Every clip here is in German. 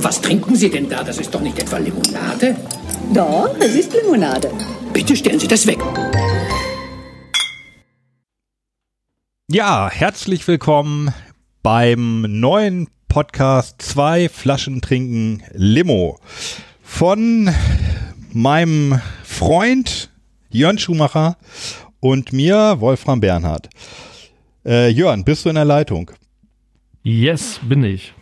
Was trinken Sie denn da? Das ist doch nicht etwa Limonade? Doch, es ist Limonade. Bitte stellen Sie das weg. Ja, herzlich willkommen beim neuen Podcast Zwei Flaschen trinken Limo von meinem Freund Jörn Schumacher und mir Wolfram Bernhard. Äh, Jörn, bist du in der Leitung? Yes, bin ich.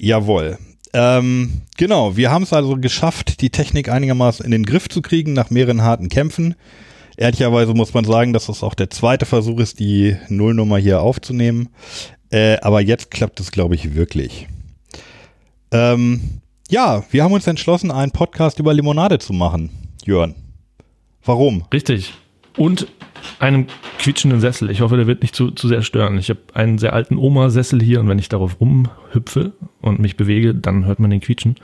Jawohl. Ähm, genau, wir haben es also geschafft, die Technik einigermaßen in den Griff zu kriegen nach mehreren harten Kämpfen. Ehrlicherweise muss man sagen, dass das auch der zweite Versuch ist, die Nullnummer hier aufzunehmen. Äh, aber jetzt klappt es, glaube ich, wirklich. Ähm, ja, wir haben uns entschlossen, einen Podcast über Limonade zu machen, Jörn. Warum? Richtig. Und einen quietschenden Sessel. Ich hoffe, der wird nicht zu, zu sehr stören. Ich habe einen sehr alten Oma-Sessel hier und wenn ich darauf rumhüpfe und mich bewege, dann hört man den Quietschen.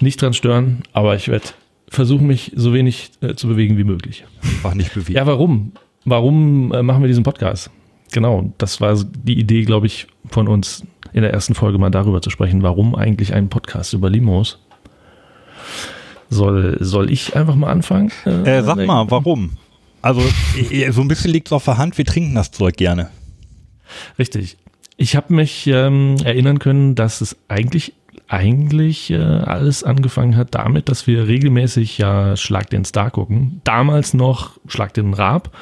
Nicht dran stören, aber ich werde versuchen, mich so wenig äh, zu bewegen wie möglich. Einfach nicht bewegen. Ja, warum? Warum äh, machen wir diesen Podcast? Genau, das war die Idee, glaube ich, von uns in der ersten Folge mal darüber zu sprechen, warum eigentlich ein Podcast über Limos. Soll, soll ich einfach mal anfangen? Äh, sag mal, warum? Also so ein bisschen liegt es auf der Hand, wir trinken das Zeug gerne. Richtig. Ich habe mich ähm, erinnern können, dass es eigentlich eigentlich äh, alles angefangen hat damit, dass wir regelmäßig ja Schlag den Star gucken. Damals noch Schlag den Raab.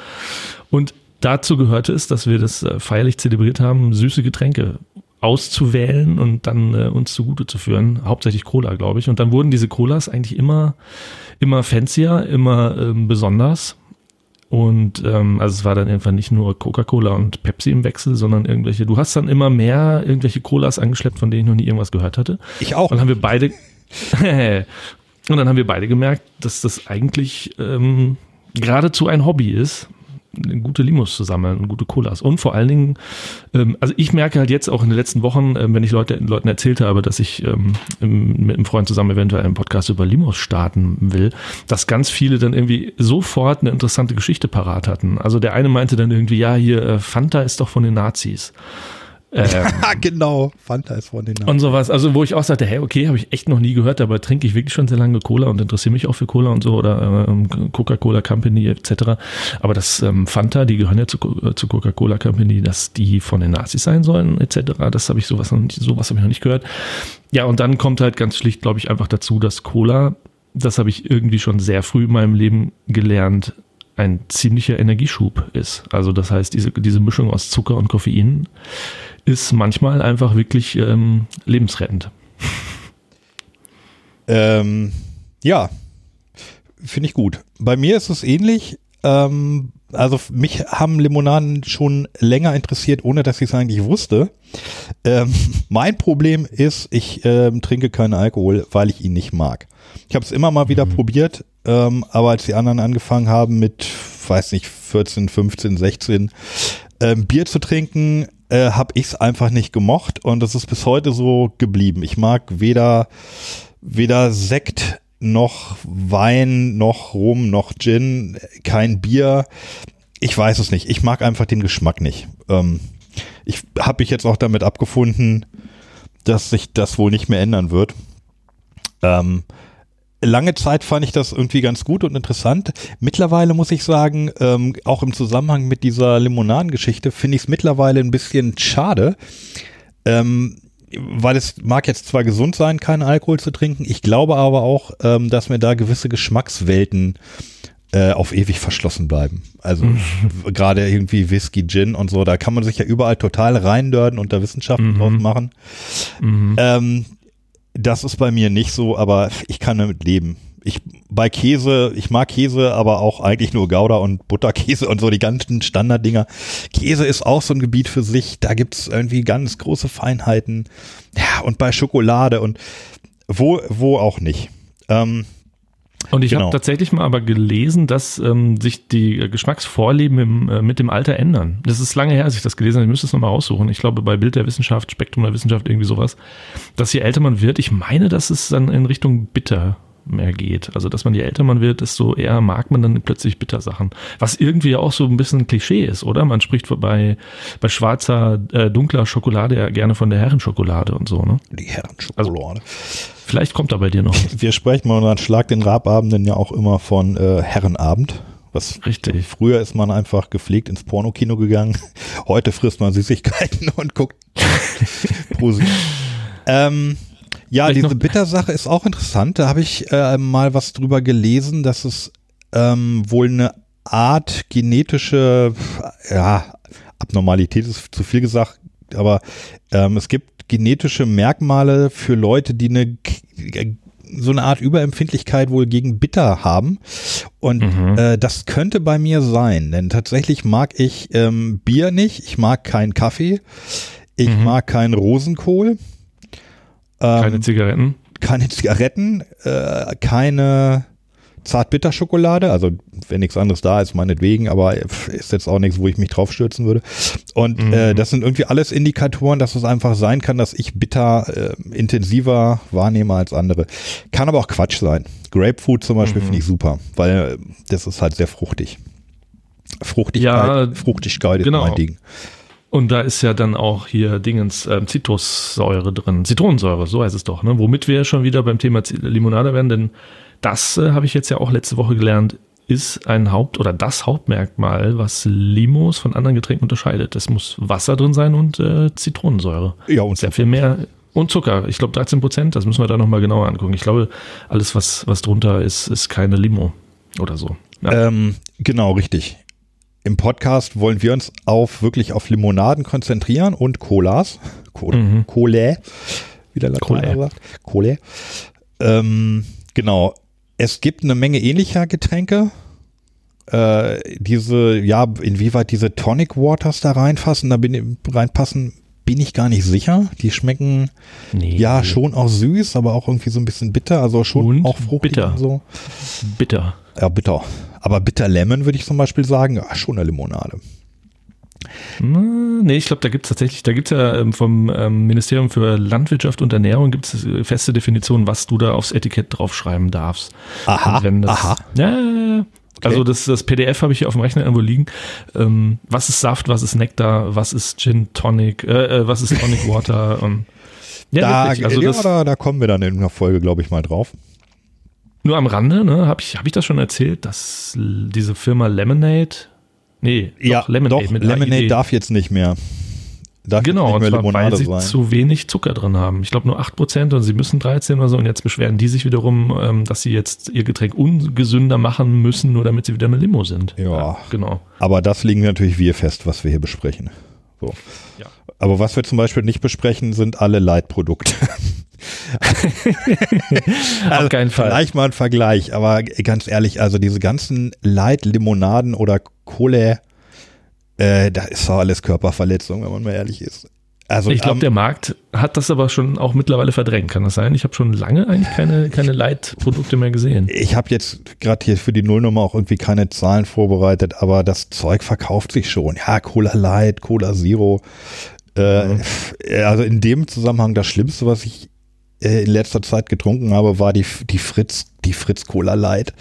Und dazu gehörte es, dass wir das äh, feierlich zelebriert haben, süße Getränke auszuwählen und dann äh, uns zugute zu führen. Hauptsächlich Cola, glaube ich. Und dann wurden diese Colas eigentlich immer, immer fancier, immer ähm, besonders. Und ähm, also es war dann einfach nicht nur Coca-Cola und Pepsi im Wechsel, sondern irgendwelche, du hast dann immer mehr irgendwelche Colas angeschleppt, von denen ich noch nie irgendwas gehört hatte. Ich auch. Und dann haben wir beide und dann haben wir beide gemerkt, dass das eigentlich ähm, geradezu ein Hobby ist, gute Limos zu sammeln und gute Colas. Und vor allen Dingen, ähm, also ich merke halt jetzt auch in den letzten Wochen, ähm, wenn ich Leute, Leuten erzählt habe, dass ich ähm, mit einem Freund zusammen eventuell einen Podcast über Limos starten will, dass ganz viele dann irgendwie sofort eine interessante Geschichte parat hatten. Also der eine meinte dann irgendwie, ja, hier, äh, Fanta ist doch von den Nazis. Ähm, genau, Fanta ist von den Nazis. Und sowas, also wo ich auch sagte, hey, okay, habe ich echt noch nie gehört, aber trinke ich wirklich schon sehr lange Cola und interessiere mich auch für Cola und so oder ähm, Coca-Cola Company etc. Aber das ähm, Fanta, die gehören ja zu, äh, zu Coca-Cola Company, dass die von den Nazis sein sollen etc. Das habe ich sowas noch nicht, sowas habe ich noch nicht gehört. Ja, und dann kommt halt ganz schlicht, glaube ich, einfach dazu, dass Cola, das habe ich irgendwie schon sehr früh in meinem Leben gelernt, ein ziemlicher Energieschub ist. Also das heißt, diese, diese Mischung aus Zucker und Koffein ist manchmal einfach wirklich ähm, lebensrettend. Ähm, ja, finde ich gut. Bei mir ist es ähnlich. Ähm, also mich haben Limonaden schon länger interessiert, ohne dass ich es eigentlich wusste. Ähm, mein Problem ist, ich ähm, trinke keinen Alkohol, weil ich ihn nicht mag. Ich habe es immer mal wieder mhm. probiert, ähm, aber als die anderen angefangen haben mit, weiß nicht, 14, 15, 16 ähm, Bier zu trinken, äh, habe ich es einfach nicht gemocht und das ist bis heute so geblieben. Ich mag weder weder Sekt noch Wein noch Rum noch Gin, kein Bier. Ich weiß es nicht. Ich mag einfach den Geschmack nicht. Ähm, ich habe mich jetzt auch damit abgefunden, dass sich das wohl nicht mehr ändern wird. Ähm, lange Zeit fand ich das irgendwie ganz gut und interessant. Mittlerweile muss ich sagen, ähm, auch im Zusammenhang mit dieser Limonadengeschichte finde ich es mittlerweile ein bisschen schade, ähm, weil es mag jetzt zwar gesund sein, keinen Alkohol zu trinken, ich glaube aber auch, ähm, dass mir da gewisse Geschmackswelten äh, auf ewig verschlossen bleiben. Also mhm. gerade irgendwie Whisky, Gin und so, da kann man sich ja überall total reindörden und da Wissenschaften mhm. draus machen. Mhm. Ähm, das ist bei mir nicht so, aber ich kann damit leben. Ich bei Käse, ich mag Käse, aber auch eigentlich nur Gouda und Butterkäse und so die ganzen Standarddinger. Käse ist auch so ein Gebiet für sich. Da gibt's irgendwie ganz große Feinheiten. Ja, und bei Schokolade und wo, wo auch nicht. Ähm, und ich genau. habe tatsächlich mal aber gelesen, dass ähm, sich die Geschmacksvorlieben im, äh, mit dem Alter ändern. Das ist lange her, als ich das gelesen habe. Ich müsste es nochmal raussuchen. Ich glaube, bei Bild der Wissenschaft, Spektrum der Wissenschaft, irgendwie sowas. Dass je älter man wird, ich meine, dass es dann in Richtung bitter mehr geht. Also, dass man je älter man wird, desto eher mag man dann plötzlich Bittersachen. Was irgendwie auch so ein bisschen Klischee ist, oder? Man spricht bei, bei schwarzer, äh, dunkler Schokolade ja gerne von der Herrenschokolade und so, ne? Die Herrenschokolade. Also, vielleicht kommt da bei dir noch. Wir sprechen mal unseren Schlag den Rababenden ja auch immer von äh, Herrenabend. Was Richtig. Früher ist man einfach gepflegt ins Pornokino gegangen. Heute frisst man Süßigkeiten und guckt ähm, ja, diese Bittersache ist auch interessant. Da habe ich äh, mal was drüber gelesen, dass es ähm, wohl eine Art genetische, ja, Abnormalität ist zu viel gesagt, aber ähm, es gibt genetische Merkmale für Leute, die eine k- so eine Art Überempfindlichkeit wohl gegen Bitter haben. Und Mhm. äh, das könnte bei mir sein, denn tatsächlich mag ich ähm, Bier nicht, ich mag keinen Kaffee, ich Mhm. mag keinen Rosenkohl, ähm, Keine Zigaretten. keine Zigaretten, äh, keine Zartbitterschokolade, also wenn nichts anderes da ist, meinetwegen, aber ist jetzt auch nichts, wo ich mich draufstürzen würde. Und Mhm. äh, das sind irgendwie alles Indikatoren, dass es einfach sein kann, dass ich bitter äh, intensiver wahrnehme als andere. Kann aber auch Quatsch sein. Grapefruit zum Beispiel Mhm. finde ich super, weil äh, das ist halt sehr fruchtig. Fruchtigkeit, Ja, Fruchtigkeit ist genau. mein Ding. Und da ist ja dann auch hier Dingens ähm, Zitrussäure drin, Zitronensäure, so heißt es doch, ne? Womit wir schon wieder beim Thema Limonade werden, denn das äh, habe ich jetzt ja auch letzte Woche gelernt, ist ein Haupt- oder das Hauptmerkmal, was Limos von anderen Getränken unterscheidet. Es muss Wasser drin sein und äh, Zitronensäure. Ja, und Sehr viel mehr. Und Zucker, ich glaube 13 Prozent, das müssen wir da nochmal genauer angucken. Ich glaube, alles, was, was drunter ist, ist keine Limo oder so. Ja. Ähm, genau, richtig. Im Podcast wollen wir uns auf wirklich auf Limonaden konzentrieren und Colas. Cola, Mhm. Cola wie der Lateiner Cola. sagt. Cola. Ähm, genau. Es gibt eine Menge ähnlicher Getränke. Äh, diese, ja, inwieweit diese Tonic Waters da reinfassen, da bin, reinpassen, bin ich gar nicht sicher. Die schmecken nee, ja schon auch süß, aber auch irgendwie so ein bisschen bitter, also schon Und auch fruchtig bitter. und so. bitter. Ja, bitter. Aber Bitter Lemon würde ich zum Beispiel sagen, ja, schon eine Limonade. Na, Nee, ich glaube, da gibt es tatsächlich, da gibt es ja ähm, vom ähm, Ministerium für Landwirtschaft und Ernährung gibt es äh, feste Definitionen, was du da aufs Etikett draufschreiben darfst. Aha, das, aha. Ja. Also das, das PDF habe ich hier auf dem Rechner irgendwo liegen. Ähm, was ist Saft, was ist Nektar, was ist Gin Tonic, äh, äh, was ist Tonic Water? Und, ja, da, wirklich. Also das, da, da kommen wir dann in einer Folge, glaube ich, mal drauf. Nur am Rande, ne, habe ich, hab ich das schon erzählt, dass diese Firma Lemonade, nee, doch, Lemonade doch, Lemonade AID. darf jetzt nicht mehr. Darf Genau, nicht mehr zwar, weil sie sein. zu wenig Zucker drin haben. Ich glaube nur 8% und sie müssen 13 oder so und jetzt beschweren die sich wiederum, ähm, dass sie jetzt ihr Getränk ungesünder machen müssen, nur damit sie wieder eine Limo sind. Ja. genau. Aber das liegen natürlich wir fest, was wir hier besprechen. So. Ja. Aber was wir zum Beispiel nicht besprechen, sind alle Leitprodukte. Auf keinen Fall. Vielleicht mal ein Vergleich, aber ganz ehrlich, also diese ganzen Light-Limonaden oder Cola, äh, da ist doch alles Körperverletzung, wenn man mal ehrlich ist. Also Ich glaube, ähm, der Markt hat das aber schon auch mittlerweile verdrängt. Kann das sein? Ich habe schon lange eigentlich keine, keine Light-Produkte mehr gesehen. ich habe jetzt gerade hier für die Nullnummer auch irgendwie keine Zahlen vorbereitet, aber das Zeug verkauft sich schon. Ja, Cola Light, Cola Zero. Äh, Mhm. Also in dem Zusammenhang das Schlimmste, was ich äh, in letzter Zeit getrunken habe, war die, die Fritz, die Fritz Cola Light.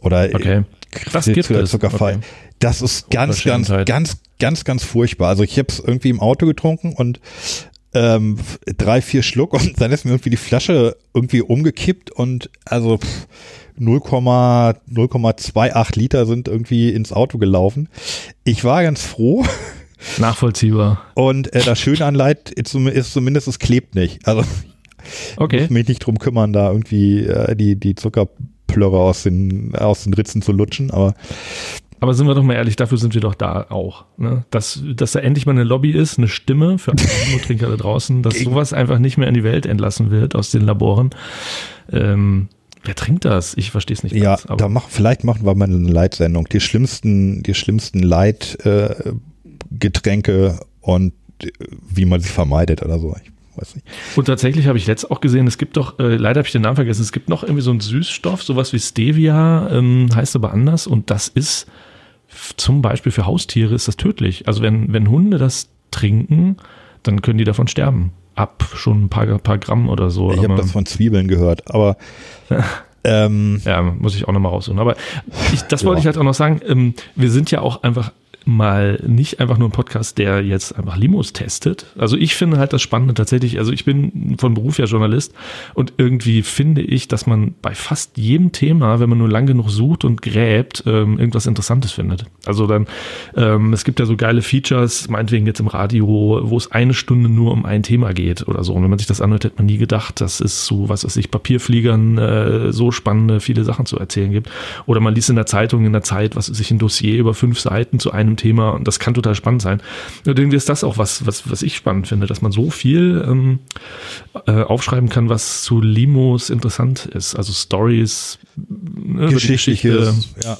Oder Okay. Das gibt es. Zuckerfrei. Okay. Das ist ganz, ganz, ganz, ganz, ganz furchtbar. Also ich habe es irgendwie im Auto getrunken und ähm, drei, vier Schluck und dann ist mir irgendwie die Flasche irgendwie umgekippt und also pff, 0, 0,28 Liter sind irgendwie ins Auto gelaufen. Ich war ganz froh Nachvollziehbar. und äh, das Schöne an Light ist, zum- ist zumindest, es klebt nicht. Also Okay. muss mich nicht drum kümmern, da irgendwie äh, die, die Zuckerplörre aus den, aus den Ritzen zu lutschen, aber Aber sind wir doch mal ehrlich, dafür sind wir doch da auch. Ne? Dass, dass da endlich mal eine Lobby ist, eine Stimme für alle Limo-Trinker da draußen, dass sowas einfach nicht mehr in die Welt entlassen wird aus den Laboren. Ähm, wer trinkt das? Ich verstehe es nicht Ja, ganz. Aber da mach, vielleicht machen wir mal eine Leitsendung. Die schlimmsten, die schlimmsten Leitgetränke äh, Getränke und äh, wie man sie vermeidet oder so. Ich weiß nicht. Und tatsächlich habe ich letzt auch gesehen, es gibt doch, äh, leider habe ich den Namen vergessen, es gibt noch irgendwie so einen Süßstoff, sowas wie Stevia, ähm, heißt aber anders und das ist zum Beispiel für Haustiere ist das tödlich. Also wenn, wenn Hunde das trinken, dann können die davon sterben. Ab schon ein paar, paar Gramm oder so. Ich habe das von Zwiebeln gehört, aber Ähm, Ja, muss ich auch nochmal raussuchen. Aber ich, das wollte Ja. ich halt auch noch sagen. Ähm, wir sind ja auch einfach mal nicht einfach nur ein Podcast, der jetzt einfach Limos testet. Also ich finde halt das Spannende tatsächlich, also ich bin von Beruf ja Journalist und irgendwie finde ich, dass man bei fast jedem Thema, wenn man nur lang genug sucht und gräbt, ähm, irgendwas Interessantes findet. Also dann, ähm, es gibt ja so geile Features, meinetwegen jetzt im Radio, wo es eine Stunde nur um ein Thema geht oder so. Und wenn man sich das anhört, hätte man nie gedacht, dass es so, was weiß ich, Papierfliegern äh, so spannende, viele Sachen zu erzählen gibt. Oder man liest in der Zeitung in der Zeit, was weiß ich, ein Dossier über fünf Seiten zu einem Thema und das kann total spannend sein. Und irgendwie ist das auch was, was, was ich spannend finde, dass man so viel ähm, äh, aufschreiben kann, was zu Limos interessant ist. Also Stories, die Geschichtliches, ja.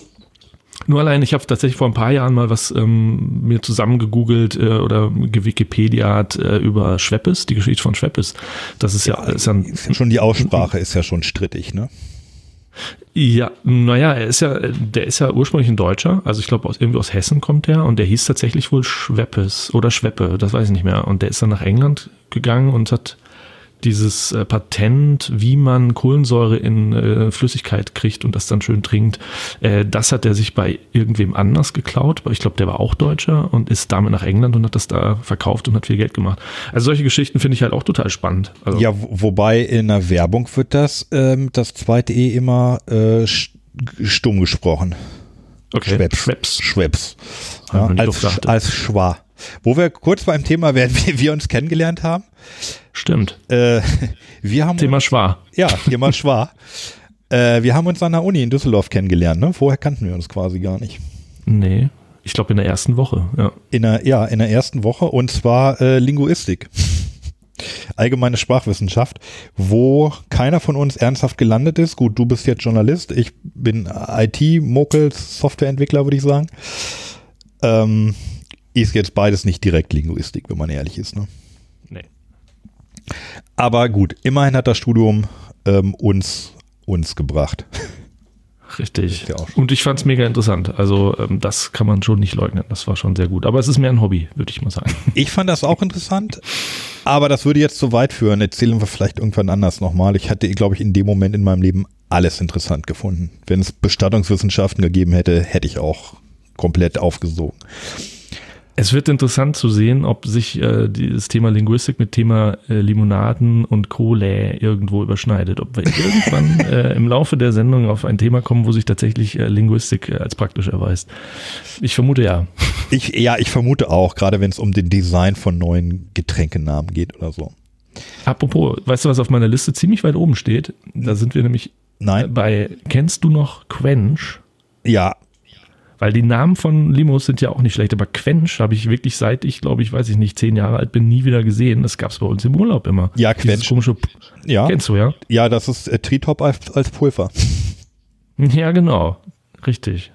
nur allein, ich habe tatsächlich vor ein paar Jahren mal was ähm, mir zusammengegoogelt äh, oder gewikipediat äh, über Schweppes, die Geschichte von Schweppes. Das ist ja, ja, Ist ja schon die Aussprache ist ja schon strittig, ne? Ja, naja, er ist ja, der ist ja ursprünglich ein Deutscher, also ich glaube aus irgendwie aus Hessen kommt der und der hieß tatsächlich wohl Schweppes oder Schweppe, das weiß ich nicht mehr. Und der ist dann nach England gegangen und hat dieses äh, Patent, wie man Kohlensäure in äh, Flüssigkeit kriegt und das dann schön trinkt, äh, das hat er sich bei irgendwem anders geklaut. Ich glaube, der war auch Deutscher und ist damit nach England und hat das da verkauft und hat viel Geld gemacht. Also solche Geschichten finde ich halt auch total spannend. Also, Ja, wo- wobei in der Werbung wird das, ähm, das zweite E immer äh, st- stumm gesprochen. okay. Schweppes. Schweppes. Hab Ja, als, als Schwa. Wo wir kurz beim Thema werden, wie wir uns kennengelernt haben. Stimmt. Äh, wir haben Thema Schwa. ja, mal Schwa. Äh, wir haben uns an der Uni in Düsseldorf kennengelernt. Ne? Vorher kannten wir uns quasi gar nicht. Nee. Ich glaube in der ersten Woche, ja. In der, ja, in der ersten Woche und zwar äh, Linguistik. Allgemeine Sprachwissenschaft, wo keiner von uns ernsthaft gelandet ist. Gut, du bist jetzt Journalist, ich bin IT-Mokel, Softwareentwickler, würde ich sagen. Ähm, ist jetzt beides nicht direkt Linguistik, wenn man ehrlich ist. Ne? Aber gut, immerhin hat das Studium ähm, uns, uns gebracht. Richtig. Ja Und ich fand es mega interessant. Also ähm, das kann man schon nicht leugnen. Das war schon sehr gut. Aber es ist mehr ein Hobby, würde ich mal sagen. Ich fand das auch interessant, aber das würde jetzt zu weit führen. Erzählen wir vielleicht irgendwann anders nochmal. Ich hatte, glaube ich, in dem Moment in meinem Leben alles interessant gefunden. Wenn es Bestattungswissenschaften gegeben hätte, hätte ich auch komplett aufgesogen. Es wird interessant zu sehen, ob sich äh, dieses Thema Linguistik mit Thema äh, Limonaden und Cola irgendwo überschneidet. Ob wir irgendwann äh, im Laufe der Sendung auf ein Thema kommen, wo sich tatsächlich äh, Linguistik äh, als praktisch erweist. Ich vermute ja. Ich, ja, ich vermute auch, gerade wenn es um den Design von neuen Getränkenamen geht oder so. Apropos, weißt du, was auf meiner Liste ziemlich weit oben steht? Da sind wir nämlich Nein, bei, kennst du noch Quench? ja, Weil die Namen von Limos sind ja auch nicht schlecht, aber Quench habe ich wirklich seit ich, glaube ich, weiß ich nicht, zehn Jahre alt bin, nie wieder gesehen. Das gab es bei uns im Urlaub immer. Ja, Quench. Komische, ja, Kennst du, ja? ja, das ist äh, Tritop als, als Pulver. Ja, genau. Richtig.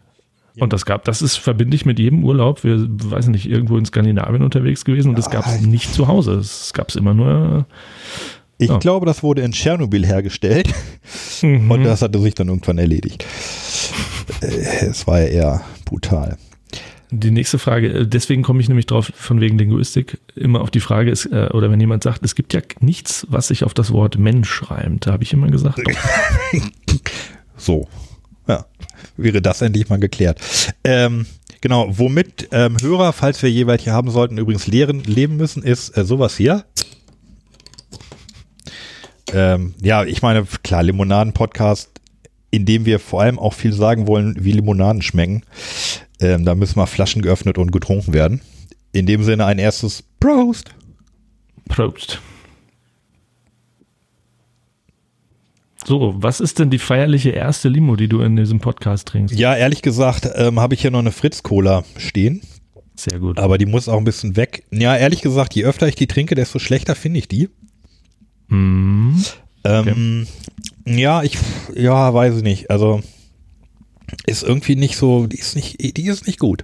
Und das gab, das ist, verbinde ich mit jedem Urlaub. Wir, weiß nicht, irgendwo in Skandinavien unterwegs gewesen und das gab es nicht zu Hause. Es gab es immer nur. Ich Ja. glaube, das wurde in Tschernobyl hergestellt Mhm. und das hatte sich dann irgendwann erledigt. Äh, Es war ja eher brutal. Die nächste Frage, äh, deswegen komme ich nämlich drauf, von wegen Linguistik, immer auf die Frage ist, äh, oder wenn jemand sagt, es gibt ja nichts, was sich auf das Wort Mensch reimt. Da habe ich immer gesagt. So, ja, wäre das endlich mal geklärt. Ähm, genau, womit ähm, Hörer, falls wir je welche haben sollten, übrigens lehren, leben müssen, ist äh, sowas hier. Ähm, ja, ich meine, klar, Limonaden-Podcast, in dem wir vor allem auch viel sagen wollen, wie Limonaden schmecken. Ähm, da müssen mal Flaschen geöffnet und getrunken werden. In dem Sinne ein erstes Prost. Prost. So, was ist denn die feierliche erste Limo, die du in diesem Podcast trinkst? Ja, ehrlich gesagt, ähm, habe ich hier noch eine Fritz-Cola stehen. Sehr gut. Aber die muss auch ein bisschen weg. Ja, ehrlich gesagt, je öfter ich die trinke, desto schlechter finde ich die. Mm. Ähm, Ja, ich, ja, weiß ich nicht. Also ist irgendwie nicht so, die ist nicht, die ist nicht gut.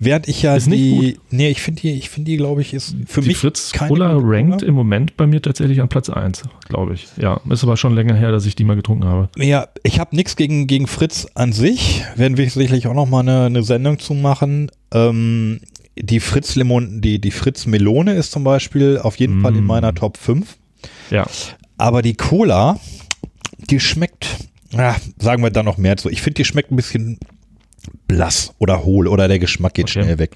Während ich ja Ist die, nee, ich finde die, ich finde die, glaube ich, ist für die mich Fritz Cola rankt im Moment bei mir tatsächlich an Platz 1, glaube ich. Ja, ist aber schon länger her, dass ich die mal getrunken habe. Ja, ich habe nichts gegen, gegen Fritz an sich. Werden wir sicherlich auch noch mal eine, eine Sendung zu machen. Ähm, die Fritz Limon, die, die Fritz Melone ist zum Beispiel auf jeden Fall in Mm. meiner Top 5. Ja, Aber die Cola, die schmeckt, ja, sagen wir da noch mehr zu. Ich finde, die schmeckt ein bisschen blass oder hohl oder der Geschmack geht Okay. schnell weg.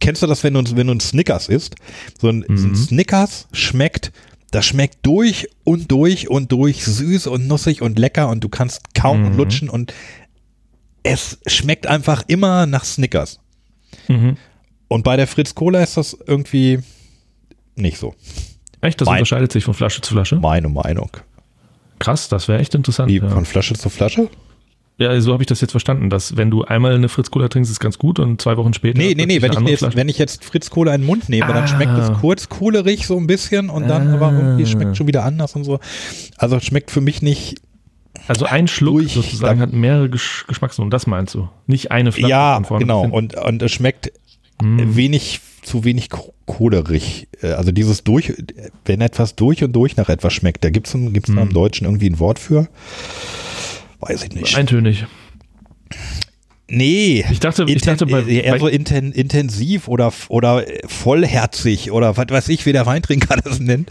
Kennst du das, wenn du, wenn du ein Snickers isst? So ein, so Mhm. ein Snickers schmeckt, das schmeckt durch und durch und durch süß und nussig und lecker und du kannst kaum und Mhm. lutschen und es schmeckt einfach immer nach Snickers. Mhm. Und bei der Fritz Cola ist das irgendwie nicht so. Echt, das Mein- unterscheidet sich von Flasche zu Flasche? Meine Meinung. Krass, das wäre echt interessant. Wie ja. von Flasche zu Flasche? Ja, so habe ich das jetzt verstanden, dass wenn du einmal eine Fritz Cola trinkst, ist ganz gut und zwei Wochen später. Nee, nee, nee, wenn ich, jetzt, wenn ich jetzt Fritz Cola in den Mund nehme, dann Ah. schmeckt es kurz kohlerig so ein bisschen und dann aber irgendwie schmeckt schon wieder anders und so. Also es schmeckt für mich nicht, also ein Schluck durch- sozusagen hat mehrere Gesch Geschmacksnoten, das meinst du? Nicht eine Flasche ja, von vorne genau, und, und es schmeckt Hm. wenig, zu wenig ko- kohlerig. Äh, Also dieses durch, wenn etwas durch und durch nach etwas schmeckt, da gibt es gibt's im Hm. Deutschen irgendwie ein Wort für? Weiß ich nicht. Eintönig. Nee. Ich dachte- ich dachte bei- äh, eher so inten, intensiv oder, oder vollherzig oder was weiß ich, wie der Weintrinker das nennt.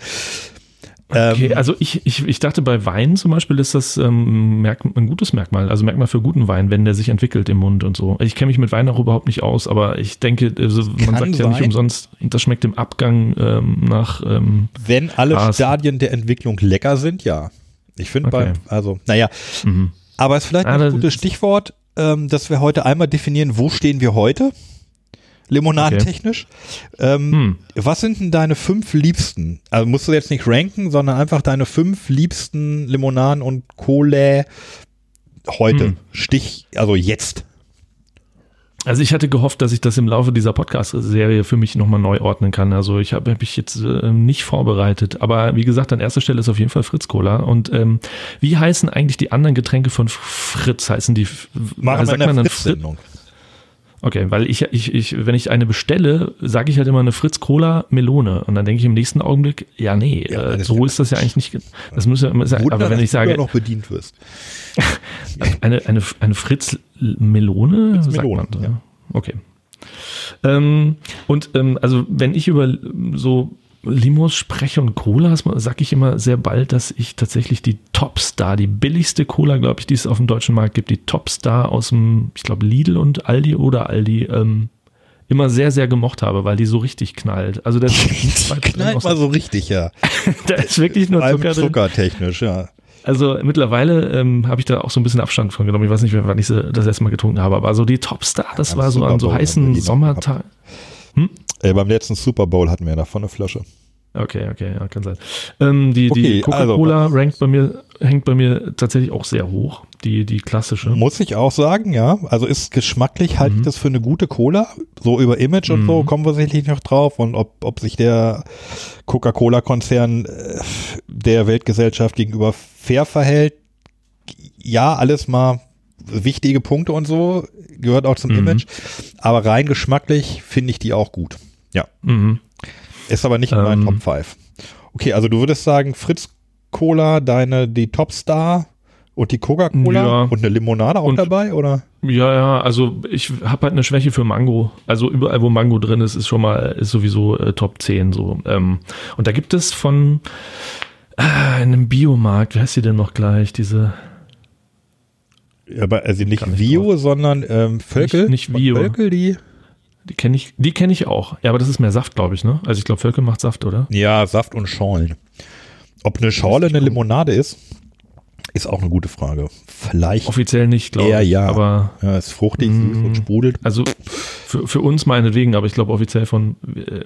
Okay, Ähm, also ich, ich, ich dachte bei Wein zum Beispiel ist das ähm, Merk ein gutes Merkmal, also Merkmal für guten Wein, wenn der sich entwickelt im Mund und so. Ich kenne mich mit Wein auch überhaupt nicht aus, aber ich denke, also man sagt ja nicht sein. umsonst, das schmeckt im Abgang ähm, nach ähm, Wenn alle es- Stadien der Entwicklung lecker sind, ja. Ich finde Okay. bei, also, naja, mhm. aber es ist vielleicht Ah, ein gutes Stichwort, ähm, dass wir heute einmal definieren, wo stehen wir heute? Limonadentechnisch. Ähm, Hm. Was sind denn deine fünf liebsten? Also musst du jetzt nicht ranken, sondern einfach deine fünf liebsten Limonaden und Cola heute. Hm. Stich, also jetzt. Also ich hatte gehofft, dass ich das im Laufe dieser Podcast-Serie für mich nochmal neu ordnen kann. Also ich habe hab mich jetzt äh, nicht vorbereitet. Aber wie gesagt, an erster Stelle ist auf jeden Fall Fritz Cola. Und ähm, wie heißen eigentlich die anderen Getränke von Fritz? Heißen die, Machen wir sagt man dann Fritz-Sendung. Okay, weil ich, ich, ich, wenn ich eine bestelle, sage ich halt immer eine Fritz Cola Melone. Und dann denke ich im nächsten Augenblick, ja, nee, Ja, äh, so ist das ja eigentlich nicht. Das muss ja immer sein. Aber wenn ich du sage, da noch bedient wirst. eine, eine, eine Fritz Melone, Fritz sagt Melone, man. ja. Okay. Ähm, und ähm, also wenn ich über so Limos spreche und Colas, sage ich immer sehr bald, dass ich tatsächlich die Topstar, die billigste Cola, glaube ich, die es auf dem deutschen Markt gibt, die Topstar aus dem, ich glaube, Lidl und Aldi oder Aldi, ähm, immer sehr, sehr gemocht habe, weil die so richtig knallt. Also das Knallt mal so richtig, ja. da ist wirklich nur Zucker drin. zuckertechnisch, ja. Also mittlerweile ähm, habe ich da auch so ein bisschen Abstand von genommen. Ich weiß nicht, wann ich das erste Mal getrunken habe, aber so die Topstar, das Am war so an so heißen Sommertagen. Äh, beim letzten Super Bowl hatten wir davon eine Flasche. Okay, okay, ja, kann sein. Ähm, die Okay, die Coca-Cola also- rankt bei mir, hängt bei mir tatsächlich auch sehr hoch. Die, die klassische. Muss ich auch sagen, ja. Also ist geschmacklich halte Mhm. ich das für eine gute Cola. So über Image und so kommen wir sicherlich noch drauf. Und ob, ob sich der Coca-Cola-Konzern äh, der Weltgesellschaft gegenüber fair verhält, ja, alles mal wichtige Punkte und so, gehört auch zum Mhm. Image. Aber rein geschmacklich finde ich die auch gut. Ja. Mhm. Ist aber nicht in meinen Ähm. Top 5. Okay, also du würdest sagen, Fritz Cola, deine, die Topstar und die Coca-Cola Ja. und eine Limonade auch Und- dabei, oder? Ja, ja, also ich habe halt eine Schwäche für Mango. Also überall, wo Mango drin ist, ist schon mal, ist sowieso äh, Top 10 so. Ähm, und da gibt es von äh, einem Biomarkt, wie heißt die denn noch gleich, diese Aber also nicht Vio, sondern ähm, Völkel. Nicht- nicht Vio. Völkel, die. Die kenne ich, die kenne ich auch. Ja, aber das ist mehr Saft, glaube ich, ne? Also ich glaube, Völkel macht Saft, oder? Ja, Saft und Schorlen. Ob eine Schorle eine Limonade ist, ist auch eine gute Frage. Vielleicht. Offiziell nicht, glaube ich. ja. Aber Ja, ist fruchtig, süß und sprudelt. also für, für uns meinetwegen, aber ich glaube offiziell von äh,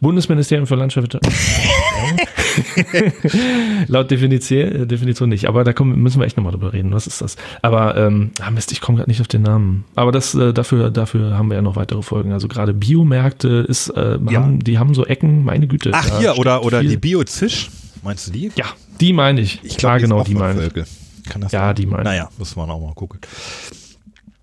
Bundesministerium für Landwirtschaft. Laut Definition, äh, Definition nicht. Aber da kommen, müssen wir echt nochmal drüber reden. Was ist das? Aber ähm, ah Mist, ich komme gerade nicht auf den Namen. Aber das äh, dafür, dafür haben wir ja noch weitere Folgen. Also gerade Biomärkte ist, äh, Ja. haben, die haben so Ecken, meine Güte. Ach, hier, oder, oder viel- die Biozisch. Meinst du die? Ja, die meine ich. Ich glaube, genau, auch die meine ich. Kann das Ja, sein? die meine ich. Naja, müssen wir noch mal gucken.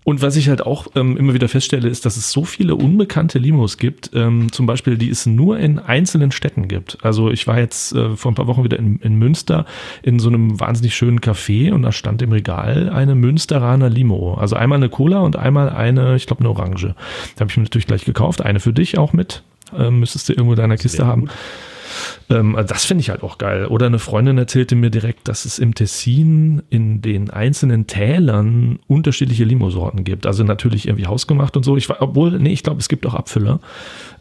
Und was ich halt auch ähm, immer wieder feststelle, ist, dass es so viele unbekannte Limos gibt, ähm, zum Beispiel, die es nur in einzelnen Städten gibt. Also ich war jetzt äh, vor ein paar Wochen wieder in, in Münster in so einem wahnsinnig schönen Café und da stand im Regal eine Münsteraner Limo. Also einmal eine Cola und einmal eine, ich glaube, eine Orange. Da habe ich mir natürlich gleich gekauft. Eine für dich auch mit. Ähm, müsstest du irgendwo in deiner Kiste haben. Ähm, also das finde ich halt auch geil. Oder eine Freundin erzählte mir direkt, dass es im Tessin in den einzelnen Tälern unterschiedliche Limo-Sorten gibt. Also natürlich irgendwie hausgemacht und so. Ich, obwohl, nee, ich glaube, es gibt auch Abfüller.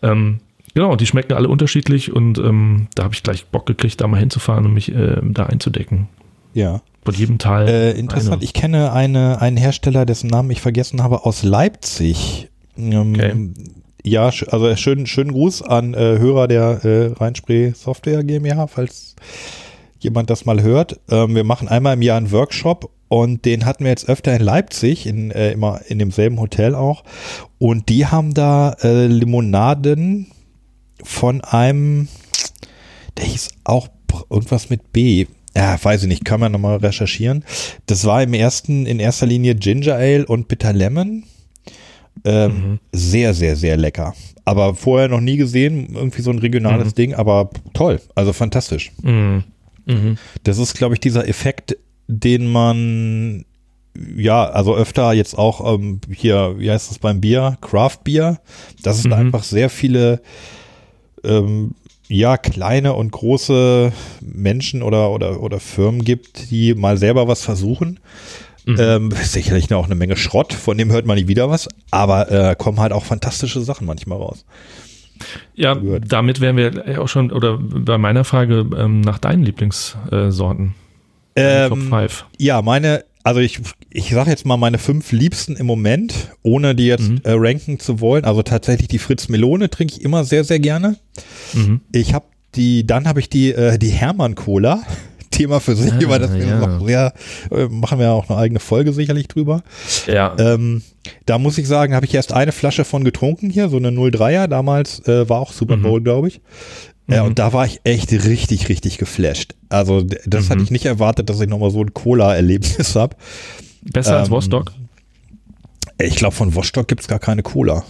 Ähm, genau, die schmecken alle unterschiedlich und ähm, da habe ich gleich Bock gekriegt, da mal hinzufahren und mich äh, da einzudecken. Ja. Von jedem Teil. Äh, interessant, eine. ich kenne eine, einen Hersteller, dessen Namen ich vergessen habe, aus Leipzig. Ähm, Okay. Ja, also schönen schönen Gruß an äh, Hörer der äh, Rheinspray Software GmbH, falls jemand das mal hört. Ähm, wir machen einmal im Jahr einen Workshop und den hatten wir jetzt öfter in Leipzig, in, äh, immer in demselben Hotel auch. Und die haben da äh, Limonaden von einem, der hieß auch irgendwas mit B. Ja, weiß ich nicht, kann man nochmal recherchieren. Das war im ersten, in erster Linie Ginger Ale und Bitter Lemon. Ähm, Sehr, sehr, sehr lecker. Aber vorher noch nie gesehen, irgendwie so ein regionales Ding, aber toll, also fantastisch. Mhm. Mhm. Das ist, glaube ich, dieser Effekt, den man ja, also öfter jetzt auch ähm, hier, wie heißt das beim Bier, Craft Bier, dass es da Mhm. einfach sehr viele ähm, ja, kleine und große Menschen oder, oder, oder Firmen gibt, die mal selber was versuchen. Mhm. Ähm, sicherlich auch eine Menge Schrott, von dem hört man nie wieder was, aber äh, kommen halt auch fantastische Sachen manchmal raus. Ja, gehört. damit wären wir auch schon, oder bei meiner Frage ähm, nach deinen Lieblingssorten. Top Ähm, 5. Ja, meine, also ich, ich sage jetzt mal meine fünf liebsten im Moment, ohne die jetzt Mhm. äh, ranken zu wollen. Also tatsächlich die Fritz Melone trinke ich immer sehr, sehr gerne. Mhm. Ich habe die, dann habe ich die, äh, die Hermann Cola. Thema für sich, Ah, über das wir ja. noch sehr, äh, machen wir auch eine eigene Folge sicherlich drüber. Ja. Ähm, da muss ich sagen, habe ich erst eine Flasche von getrunken hier, so eine 03er, damals äh, war auch Super Mhm. Bowl, glaube ich. Ja, Mhm. und da war ich echt richtig, richtig geflasht. Also das Mhm. hatte ich nicht erwartet, dass ich nochmal so ein Cola-Erlebnis habe. Besser als ähm, Vostok? Ich glaube, von Wostock gibt's gar keine Cola.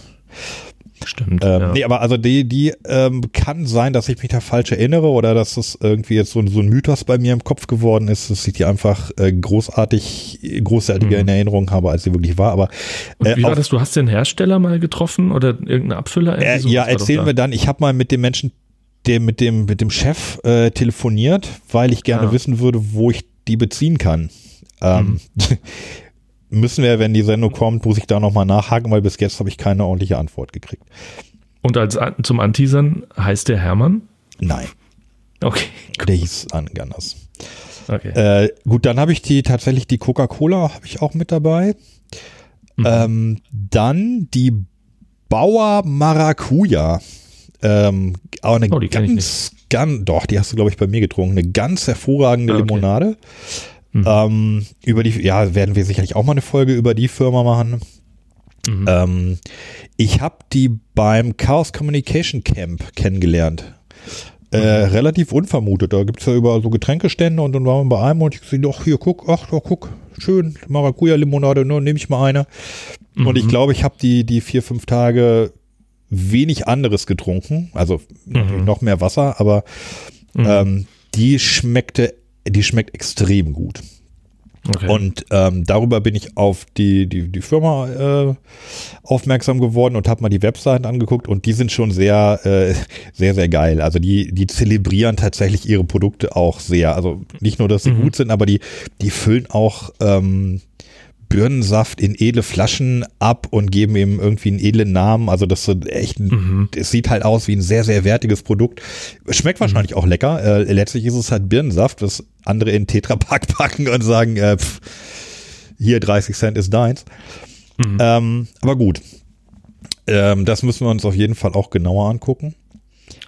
Stimmt. Ähm, ja. Nee, aber also die, die ähm, kann sein, dass ich mich da falsch erinnere oder dass das irgendwie jetzt so, ein- so ein Mythos bei mir im Kopf geworden ist, dass ich die einfach äh, großartig, großartiger Mhm. in Erinnerung habe, als sie wirklich war. Aber Und äh, wie war auf- das? Du hast den Hersteller mal getroffen oder irgendeinen Abfüller? Äh, ja, erzählen da. wir dann. Ich habe mal mit dem Menschen, dem, mit dem, mit dem Chef äh, telefoniert, weil ich gerne Ah. wissen würde, wo ich die beziehen kann. Ähm, müssen wir, wenn die Sendung kommt, muss ich da nochmal nachhaken, weil bis jetzt habe ich keine ordentliche Antwort gekriegt. Und als zum Anteasern heißt der Hermann? Nein, Okay. der hieß anders. okay. Äh, gut, dann habe ich die tatsächlich die Coca-Cola habe ich auch mit dabei. Mhm. Ähm, dann die Bauer Maracuja. Ähm, auch eine Oh, die kenn ich ganz, ganz, doch, die hast du, glaube ich, bei mir getrunken. Eine ganz hervorragende Ah, okay. Limonade. Mhm. Ähm, über die, ja, werden wir sicherlich auch mal eine Folge über die Firma machen. Mhm. Ähm, ich habe die beim Chaos Communication Camp kennengelernt. Äh, Mhm. relativ unvermutet. Da gibt's ja überall so Getränkestände und dann waren wir bei einem und ich gesehen, doch, hier, guck, ach, doch, guck, schön, Maracuja-Limonade, nur nehme ich mal eine. Und ich Mhm. glaube, ich habe die, die vier, fünf Tage wenig anderes getrunken. Also natürlich noch mehr Wasser, aber Mhm. ähm, die schmeckte, die schmeckt extrem gut. okay. Und ähm, darüber bin ich auf die, die, die Firma äh, aufmerksam geworden und habe mal die Webseiten angeguckt und die sind schon sehr, äh, sehr, sehr geil. Also die, die zelebrieren tatsächlich ihre Produkte auch sehr. Also nicht nur, dass sie Mhm. gut sind, aber die, die füllen auch ähm, Birnensaft in edle Flaschen ab und geben ihm irgendwie einen edlen Namen. Also das ist echt Mhm. es sieht halt aus wie ein sehr, sehr wertiges Produkt. Schmeckt wahrscheinlich auch lecker. Äh, letztlich ist es halt Birnensaft, was andere in Tetrapack packen und sagen, äh, pff, hier 30 Cent ist deins. Mhm. Ähm, aber gut. Ähm, das müssen wir uns auf jeden Fall auch genauer angucken.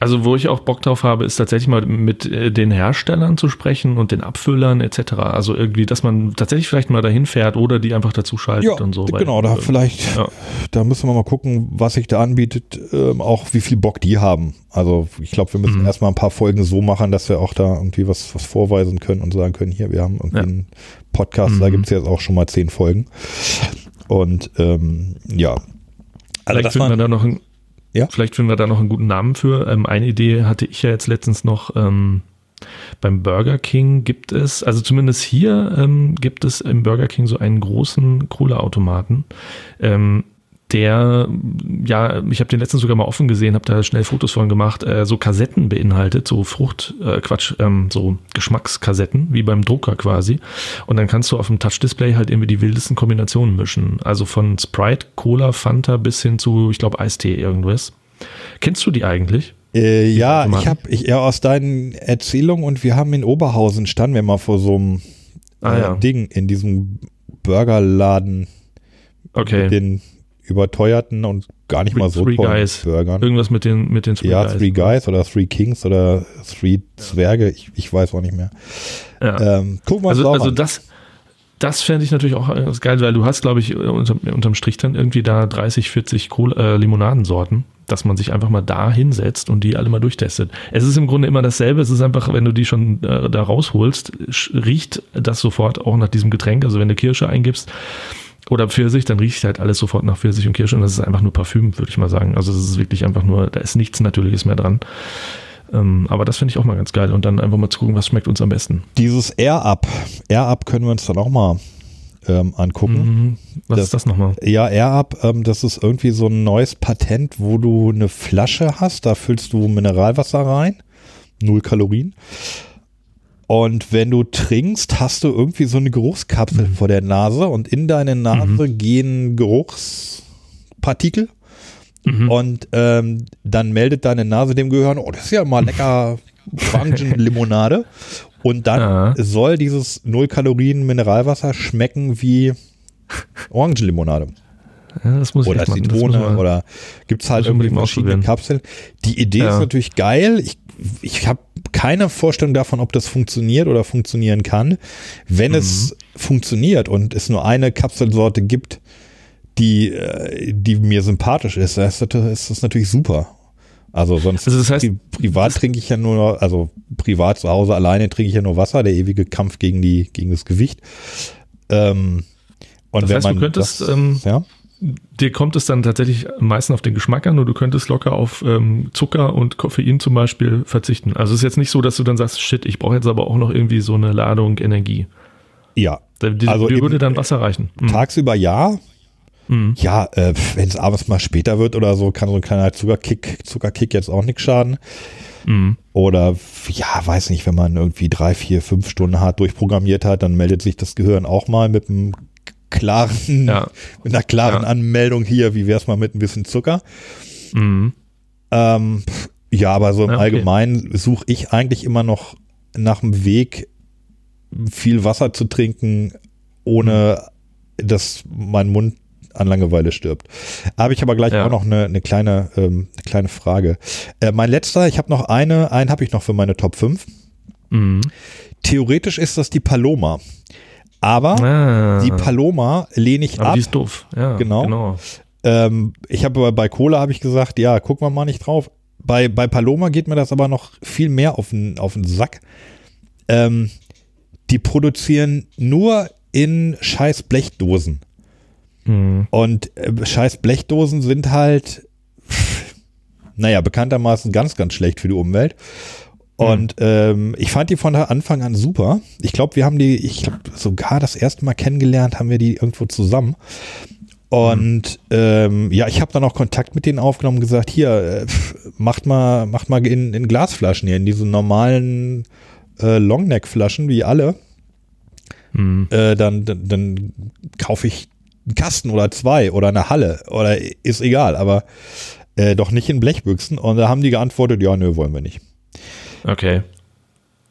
Also, wo ich auch Bock drauf habe, ist tatsächlich mal mit äh, den Herstellern zu sprechen und den Abfüllern etc. Also irgendwie, dass man tatsächlich vielleicht mal dahin fährt oder die einfach dazu schaltet und so. genau, da äh, vielleicht, ja. da müssen wir mal gucken, was sich da anbietet, ähm, auch wie viel Bock die haben. Also ich glaube, wir müssen Mhm. erstmal ein paar Folgen so machen, dass wir auch da irgendwie was, was vorweisen können und sagen können, hier, wir haben irgendwie Ja. einen Podcast, da Mhm. gibt es jetzt auch schon mal zehn Folgen. Und ähm, ja. Also, Vielleicht dass finden wir man, da noch einen, Ja? vielleicht finden wir da noch einen guten Namen für. Ähm, eine Idee hatte ich ja jetzt letztens noch. Ähm, beim Burger King gibt es, also zumindest hier ähm, gibt es im Burger King so einen großen Cola-Automaten. Ähm, der, ja, ich habe den letzten sogar mal offen gesehen, habe da schnell Fotos von gemacht, äh, so Kassetten beinhaltet, so Frucht, äh, Quatsch, ähm, so Geschmackskassetten, wie beim Drucker quasi. Und dann kannst du auf dem Touch-Display halt irgendwie die wildesten Kombinationen mischen. Also von Sprite, Cola, Fanta bis hin zu, ich glaube, Eistee irgendwas. Kennst du die eigentlich? Äh, ja, ich habe ich ja aus deinen Erzählungen und wir haben in Oberhausen standen wir mal vor so einem Ah, äh, ja. Ding in diesem Burgerladen Okay. mit den überteuerten und gar nicht mal so Three teuren Guys. Burgern. Irgendwas mit den, mit den Three ja, Guys. Three Guys oder Three Kings oder Three Zwerge, ich, ich weiß auch nicht mehr. Ja. Ähm, gucken wir uns Also, also an. das, das fände ich natürlich auch ganz geil, weil du hast, glaube ich, unterm, unterm Strich dann irgendwie da 30, 40 Cola, äh, Limonadensorten, dass man sich einfach mal da hinsetzt und die alle mal durchtestet. Es ist im Grunde immer dasselbe. Es ist einfach, wenn du die schon äh, da rausholst, riecht das sofort auch nach diesem Getränk. Also wenn du Kirsche eingibst oder Pfirsich, dann riecht halt alles sofort nach Pfirsich und Kirsche und das ist einfach nur Parfüm, würde ich mal sagen. Also es ist wirklich einfach nur, da ist nichts Natürliches mehr dran. Ähm, aber das finde ich auch mal ganz geil und dann einfach mal zu gucken, was schmeckt uns am besten. Dieses Air-Up, Air-Up können wir uns dann auch mal ähm, angucken. Mhm. Was Das- ist das nochmal? Ja, Air-Up, ähm, das ist irgendwie so ein neues Patent, wo du eine Flasche hast, da füllst du Mineralwasser rein, null Kalorien. Und wenn du trinkst, hast du irgendwie so eine Geruchskapsel vor der Nase und in deine Nase gehen Geruchspartikel. Mhm. Und ähm, dann meldet deine Nase dem Gehirn, oh, das ist ja mal lecker Orangenlimonade. Und dann Ja. soll dieses null Kalorien Mineralwasser schmecken wie Orangenlimonade. Ja, das muss ich Oder muss Zitrone oder gibt es halt ich irgendwie verschiedene. Kapseln. Die Idee Ja. ist natürlich geil. Ich, ich habe keine Vorstellung davon, ob das funktioniert oder funktionieren kann. Wenn es Mhm. funktioniert und es nur eine Kapselsorte gibt, die, äh, die mir sympathisch ist, ist das, natürlich super. Also sonst Also das heißt, pri privat trinke ich ja nur, also privat zu Hause alleine trinke ich ja nur Wasser, der ewige Kampf gegen die, gegen das Gewicht. Ähm, und Das wenn heißt, du man könntest, das, ähm, ja, dir kommt es dann tatsächlich am meisten auf den Geschmack an und du könntest locker auf ähm, Zucker und Koffein zum Beispiel verzichten. Also es ist jetzt nicht so, dass du dann sagst, shit, ich brauche jetzt aber auch noch irgendwie so eine Ladung Energie. ja, Da- Die, Also dir würde dann Wasser reichen. Mhm. Tagsüber ja. Mhm. Ja, äh, wenn es abends mal später wird oder so, kann so ein kleiner Zuckerkick, Zuckerkick jetzt auch nichts schaden. Mhm. Oder ja, weiß nicht, wenn man irgendwie drei, vier, fünf Stunden hart durchprogrammiert hat, dann meldet sich das Gehirn auch mal mit einem klaren, Ja. mit einer klaren Ja. Anmeldung hier, wie wär's mal mit ein bisschen Zucker. Mhm. Ähm, ja, aber so im okay. Allgemeinen suche ich eigentlich immer noch nach einem Weg, viel Wasser zu trinken, ohne dass mein Mund an Langeweile stirbt. Habe ich aber gleich Ja. auch noch eine, eine, kleine, ähm, eine kleine Frage. Äh, mein letzter, ich habe noch eine, einen habe ich noch für meine Top 5. Mhm. Theoretisch ist das die Paloma. Aber Ah. die Paloma lehne ich aber ab. die ist doof. Ja, Genau. genau. Ähm, ich habe bei Cola habe ich gesagt, ja, gucken wir mal nicht drauf. Bei, bei Paloma geht mir das aber noch viel mehr auf den, auf den Sack. Ähm, die produzieren nur in scheiß Blechdosen. Mhm. Und äh, scheiß Blechdosen sind halt, naja, bekanntermaßen ganz, ganz schlecht für die Umwelt. Und ähm, ich fand die von Anfang an super. Ich glaube, wir haben die, ich glaube, sogar das erste Mal kennengelernt, haben wir die irgendwo zusammen. Und ähm, ja, ich habe dann auch Kontakt mit denen aufgenommen und gesagt, hier, äh, macht mal, macht mal in, in Glasflaschen hier, in diesen normalen äh, Longneck-Flaschen, wie alle. Mhm. Äh, dann, dann, dann kaufe ich einen Kasten oder zwei oder eine Halle oder ist egal, aber äh, doch nicht in Blechbüchsen. Und da haben die geantwortet, ja, nö, wollen wir nicht. Okay.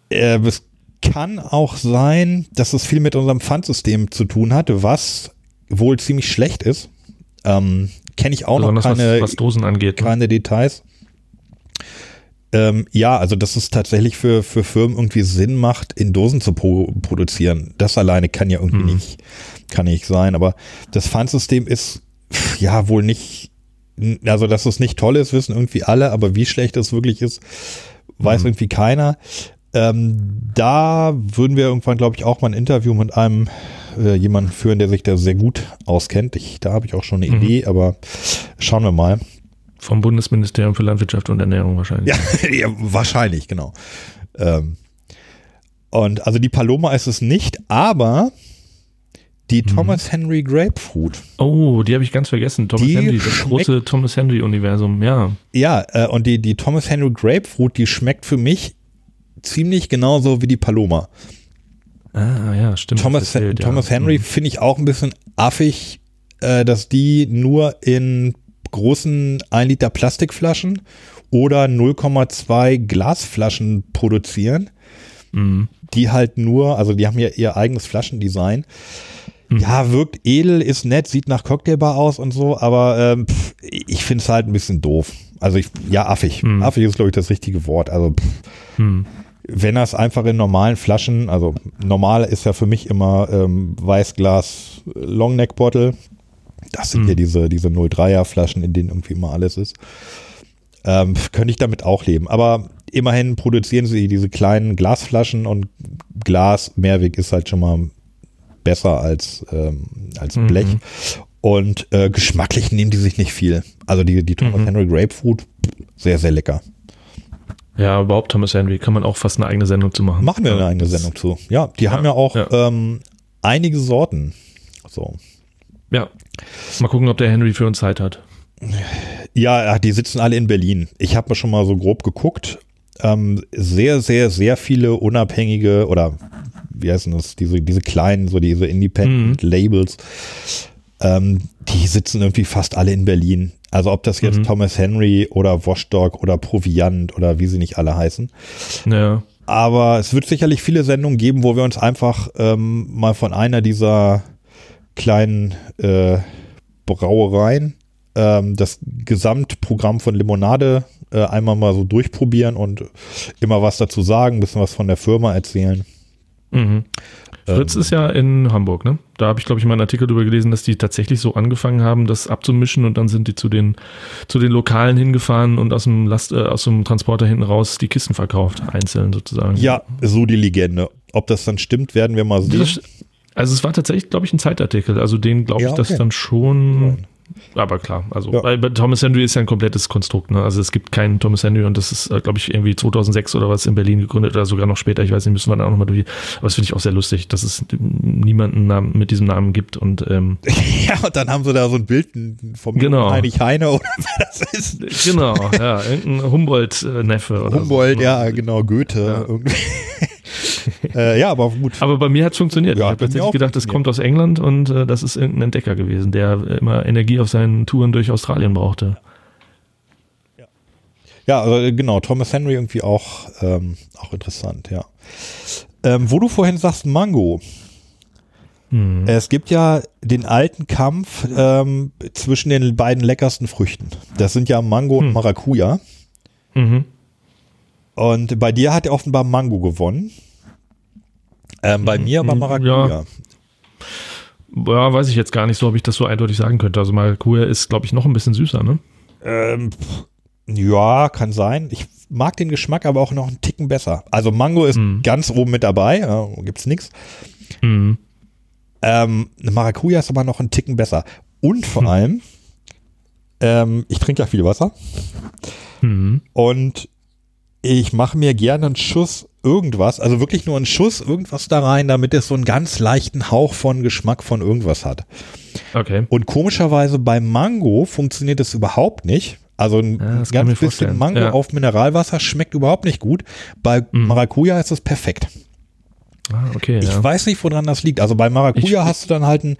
Äh, es kann auch sein, dass es viel mit unserem Pfandsystem zu tun hat, was wohl ziemlich schlecht ist. Ähm, Kenne ich auch noch Besonders keine, was, was Dosen angeht. ne? keine Details. Ähm, ja, also dass es tatsächlich für, für Firmen irgendwie Sinn macht, in Dosen zu pro produzieren. Das alleine kann ja irgendwie Mhm. nicht, kann nicht sein. Aber das Pfandsystem ist ja wohl nicht, also dass es nicht toll ist, wissen irgendwie alle, aber wie schlecht es wirklich ist, weiß Mhm. irgendwie keiner. Ähm, da würden wir irgendwann, glaube ich, auch mal ein Interview mit einem äh, jemanden führen, der sich da sehr gut auskennt. Ich, da habe ich auch schon eine Mhm. Idee, aber schauen wir mal. Vom Bundesministerium für Landwirtschaft und Ernährung wahrscheinlich. Ja, ja wahrscheinlich, genau. Ähm, und also die Paloma ist es nicht, aber Die Thomas Henry Grapefruit. Oh, die habe ich ganz vergessen. Thomas Die Henry, das große Thomas Henry-Universum, ja. Ja, äh, und die, die Thomas Henry Grapefruit, die schmeckt für mich ziemlich genauso wie die Paloma. Ah, ja, stimmt. Thomas, erzählt, ja. Thomas Henry Mhm. finde ich auch ein bisschen affig, äh, dass die nur in großen 1 Liter Plastikflaschen oder 0,2 Glasflaschen produzieren, Mhm. die halt nur, also die haben ja ihr eigenes Flaschendesign. Mhm. Ja, wirkt edel, ist nett, sieht nach Cocktailbar aus und so, aber ähm, pff, ich finde es halt ein bisschen doof. Also ich, ja, affig. Mhm. Affig ist, glaube ich, das richtige Wort. Also pff, Mhm. wenn das einfach in normalen Flaschen, also normal ist ja für mich immer ähm, Weißglas äh, Longneck Bottle. Das sind Mhm. hier diese, diese 03er Flaschen, in denen irgendwie immer alles ist. Ähm, könnte ich damit auch leben. Aber immerhin produzieren sie diese kleinen Glasflaschen und Glas Mehrweg ist halt schon mal besser als, ähm, als Mhm. Blech. Und äh, geschmacklich nehmen die sich nicht viel. Also die, die Thomas Mhm. Henry Grapefruit, sehr, sehr lecker. Ja, überhaupt Thomas Henry kann man auch fast eine eigene Sendung zu machen. Machen wir eine Ja, eigene Sendung zu. Ja, die haben ja auch ja. Ähm, einige Sorten. So. Ja. Mal gucken, ob der Henry für uns Zeit hat. Ja, ja, die sitzen alle in Berlin. Ich habe mir schon mal so grob geguckt. Ähm, sehr, sehr, sehr viele unabhängige oder wie heißen das, diese, diese kleinen, so diese Independent Labels, ähm, die sitzen irgendwie fast alle in Berlin. Also ob das jetzt Mhm. Thomas Henry oder Washdock oder Proviant oder wie sie nicht alle heißen. Ja. Aber es wird sicherlich viele Sendungen geben, wo wir uns einfach ähm, mal von einer dieser kleinen äh, Brauereien ähm, das Gesamtprogramm von Limonade äh, einmal mal so durchprobieren und immer was dazu sagen, ein bisschen was von der Firma erzählen. Mhm. Fritz Ähm, ist ja in Hamburg, ne? Da habe ich, glaube ich, mal einen Artikel darüber gelesen, dass die tatsächlich so angefangen haben, das abzumischen und dann sind die zu den, zu den Lokalen hingefahren und aus dem Last, äh, aus dem Transporter hinten raus die Kisten verkauft, einzeln sozusagen. Ja, so die Legende. Ob das dann stimmt, werden wir mal sehen. Das, also es war tatsächlich, glaube ich, ein Zeitartikel. Also den glaube ich, Ja, okay. dann schon. Aber klar, also Ja. bei, bei Thomas Henry ist ja ein komplettes Konstrukt. Ne? Also es gibt keinen Thomas Henry und das ist, äh, glaube ich, irgendwie 2006 oder was in Berlin gegründet oder sogar noch später. Ich weiß nicht, müssen wir dann auch nochmal durch. Aber das finde ich auch sehr lustig, dass es niemanden Namen, mit diesem Namen gibt und ähm, ja, und dann haben sie da so ein Bild vom Genau. Heinrich Heine oder wer das ist. genau, ja, irgendein Humboldt-Neffe oder Humboldt, so. ja, genau, Goethe. Ja. irgendwie. äh, ja, aber gut. Aber bei mir hat es funktioniert. Ja, ich habe tatsächlich gedacht, das kommt aus England und äh, das ist irgendein Entdecker gewesen, der immer Energie auf seinen Touren durch Australien brauchte. Ja, also genau, Thomas Henry irgendwie auch, ähm, auch interessant, ja. Ähm, wo du vorhin sagst, Mango. Hm. Es gibt ja den alten Kampf ähm, zwischen den beiden leckersten Früchten. Das sind ja Mango und Hm. Maracuja. Mhm. Und bei dir hat ja offenbar Mango gewonnen. Ähm, bei mir aber Mhm, Maracuja. ja. Ja, weiß ich jetzt gar nicht so, ob ich das so eindeutig sagen könnte. Also Maracuja ist, glaube ich, noch ein bisschen süßer, ne? Ähm, ja, kann sein. Ich mag den Geschmack aber auch noch einen Ticken besser. Also Mango ist Mhm. ganz oben mit dabei, ja, gibt's nix. Mhm. Ähm, Maracuja ist aber noch einen Ticken besser. Und vor Hm. allem, ähm, ich trinke ja viel Wasser Mhm. und ich mache mir gerne einen Schuss irgendwas, also wirklich nur einen Schuss irgendwas da rein, damit es so einen ganz leichten Hauch von Geschmack von irgendwas hat. Okay. Und komischerweise bei Mango funktioniert das überhaupt nicht. Also ein Ja, ganz bisschen vorstellen. Mango Ja. auf Mineralwasser schmeckt überhaupt nicht gut. Bei Mhm. Maracuja ist es perfekt. Ah, okay, Ich ja. weiß nicht, woran das liegt. Also bei Maracuja Ich- hast du dann halt ein,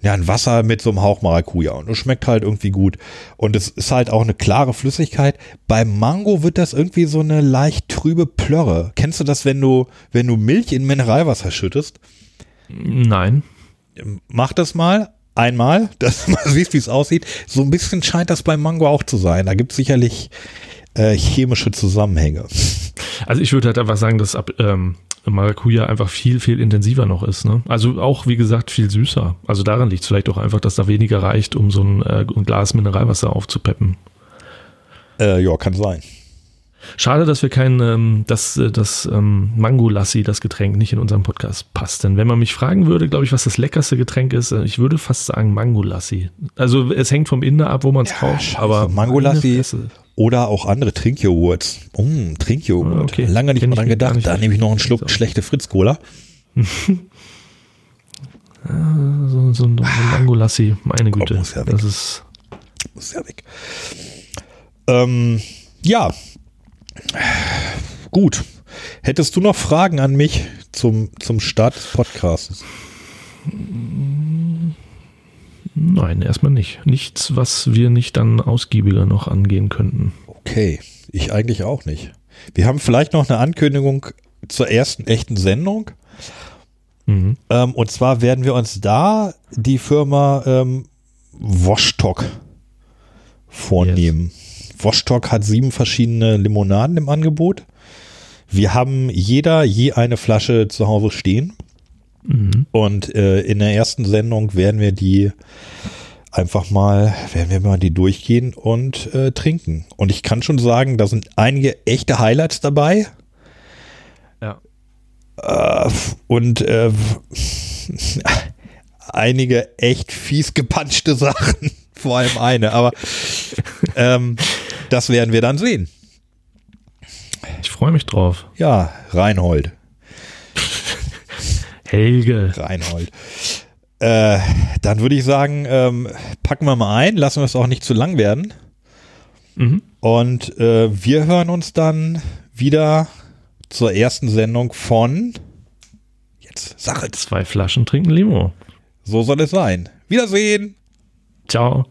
ja, ein Wasser mit so einem Hauch Maracuja und es schmeckt halt irgendwie gut. Und es ist halt auch eine klare Flüssigkeit. Bei Mango wird das irgendwie so eine leicht trübe Plörre. Kennst du das, wenn du, wenn du Milch in Mineralwasser schüttest? Nein. Mach das mal. Einmal, dass du mal siehst, wie es aussieht. So ein bisschen scheint das beim Mango auch zu sein. Da gibt es sicherlich äh, chemische Zusammenhänge. Also ich würde halt einfach sagen, dass ab, ähm, Maracuja einfach viel, viel intensiver noch ist. Ne? Also auch, wie gesagt, viel süßer. Also daran liegt es vielleicht auch einfach, dass da weniger reicht, um so ein, äh, ein Glas Mineralwasser aufzupeppen. Äh, ja, kann sein. Schade, dass wir kein, ähm, dass äh, das ähm, Mango Lassi, das Getränk, nicht in unserem Podcast passt. Denn wenn man mich fragen würde, glaube ich, was das leckerste Getränk ist, äh, ich würde fast sagen Mango Lassi. Also es hängt vom Inder ab, wo man es Ja, kauft. scheiße, aber Mango Lassi. Oder auch andere Trinkjoghurts. Mm, Trinkjoghurt. Ah, okay. Lange nicht Kenn mal ich dran gedacht. nicht. Da nehme ich noch einen Schluck schlechte Fritz-Cola. So, so, so ein Angolassi, meine Güte. muss ja weg. das ist. Muss ja weg. Ähm, ja. Gut. Hättest du noch Fragen an mich zum, zum Start des Podcasts? Nein, erstmal nicht. Nichts, was wir nicht dann ausgiebiger noch angehen könnten. Okay, ich eigentlich auch nicht. Wir haben vielleicht noch eine Ankündigung zur ersten echten Sendung. Mhm. Ähm, und zwar werden wir uns da die Firma ähm, Wostock vornehmen. Wostock hat sieben verschiedene Limonaden im Angebot. Wir haben jeder je eine Flasche zu Hause stehen. Mhm. Und äh, in der ersten Sendung werden wir die einfach mal, werden wir mal die durchgehen und äh, trinken. Und ich kann schon sagen, da sind einige echte Highlights dabei. Ja. Äh, und äh, einige echt fies gepanschte Sachen. Vor allem eine, aber ähm, das werden wir dann sehen. Ich freue mich drauf. Ja, Reinhold. Helge. Reinhold. Äh, dann würde ich sagen, ähm, packen wir mal ein, lassen wir es auch nicht zu lang werden. Mhm. Und äh, wir hören uns dann wieder zur ersten Sendung von jetzt es, Zwei Flaschen trinken Limo. so soll es sein. Wiedersehen. Ciao.